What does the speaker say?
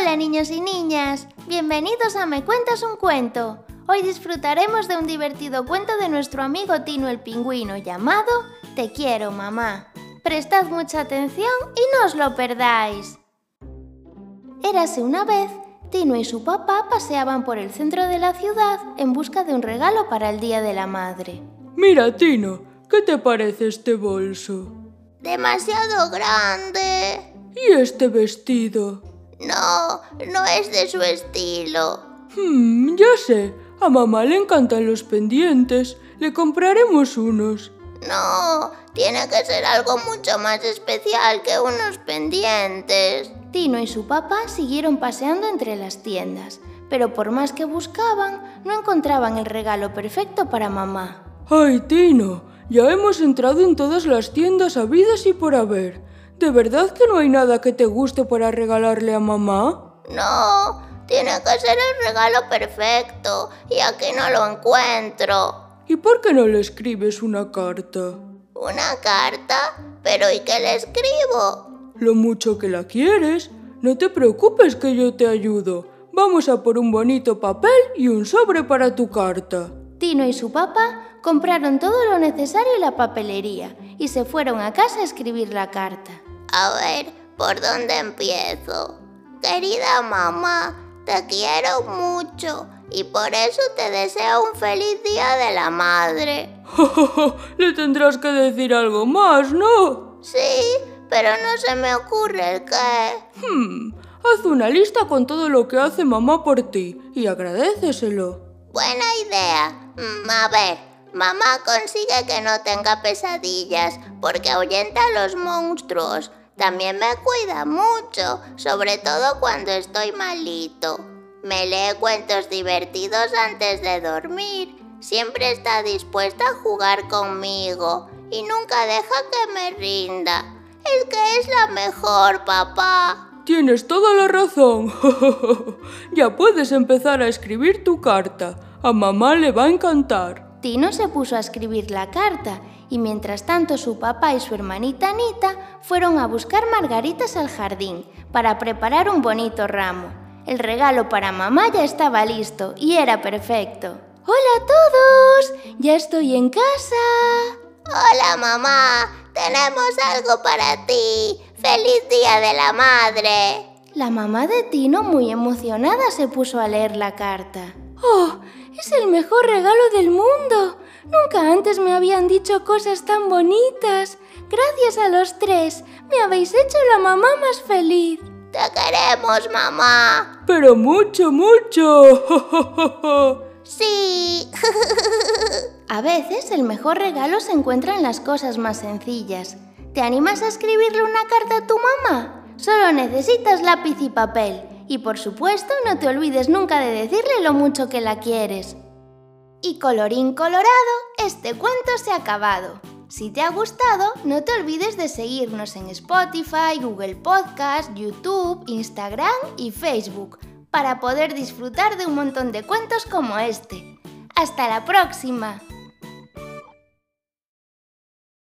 Hola niños y niñas, bienvenidos a Me Cuentas un Cuento. Hoy disfrutaremos de un divertido cuento de nuestro amigo Tino el Pingüino llamado Te quiero mamá. Prestad mucha atención y no os lo perdáis. Érase una vez, Tino y su papá paseaban por el centro de la ciudad en busca de un regalo para el Día de la Madre. Mira, Tino, ¿qué te parece este bolso? Demasiado grande. ¿Y este vestido? No, no es de su estilo. Hmm, ya sé. A mamá le encantan los pendientes. Le compraremos unos. No, tiene que ser algo mucho más especial que unos pendientes. Tino y su papá siguieron paseando entre las tiendas, pero por más que buscaban, no encontraban el regalo perfecto para mamá. ¡Ay, Tino! Ya hemos entrado en todas las tiendas habidas y por haber. ¿De verdad que no hay nada que te guste para regalarle a mamá? No, tiene que ser el regalo perfecto y aquí no lo encuentro. ¿Y por qué no le escribes una carta? ¿Una carta? ¿Pero y qué le escribo? Lo mucho que la quieres. No te preocupes que yo te ayudo. Vamos a por un bonito papel y un sobre para tu carta. Tino y su papá compraron todo lo necesario en la papelería y se fueron a casa a escribir la carta. A ver, ¿por dónde empiezo? Querida mamá, te quiero mucho y por eso te deseo un feliz día de la madre. Le tendrás que decir algo más, ¿no? Sí, pero no se me ocurre el qué. Hmm, haz una lista con todo lo que hace mamá por ti y agradeceselo. Buena idea. Mm, a ver, mamá consigue que no tenga pesadillas porque ahuyenta a los monstruos. También me cuida mucho, sobre todo cuando estoy malito. Me lee cuentos divertidos antes de dormir. Siempre está dispuesta a jugar conmigo y nunca deja que me rinda. Es que es la mejor, papá. Tienes toda la razón. ya puedes empezar a escribir tu carta. A mamá le va a encantar. Tino se puso a escribir la carta y mientras tanto su papá y su hermanita Anita fueron a buscar margaritas al jardín para preparar un bonito ramo. El regalo para mamá ya estaba listo y era perfecto. ¡Hola a todos! ¡Ya estoy en casa! Hola mamá, tenemos algo para ti. ¡Feliz Día de la Madre! La mamá de Tino, muy emocionada, se puso a leer la carta. ¡Oh! ¡Es el mejor regalo del mundo! Nunca antes me habían dicho cosas tan bonitas. Gracias a los tres, me habéis hecho la mamá más feliz. Te queremos, mamá. Pero mucho, mucho. sí. a veces el mejor regalo se encuentra en las cosas más sencillas. ¿Te animas a escribirle una carta a tu mamá? Solo necesitas lápiz y papel. Y por supuesto, no te olvides nunca de decirle lo mucho que la quieres. Y colorín colorado, este cuento se ha acabado. Si te ha gustado, no te olvides de seguirnos en Spotify, Google Podcast, YouTube, Instagram y Facebook para poder disfrutar de un montón de cuentos como este. ¡Hasta la próxima!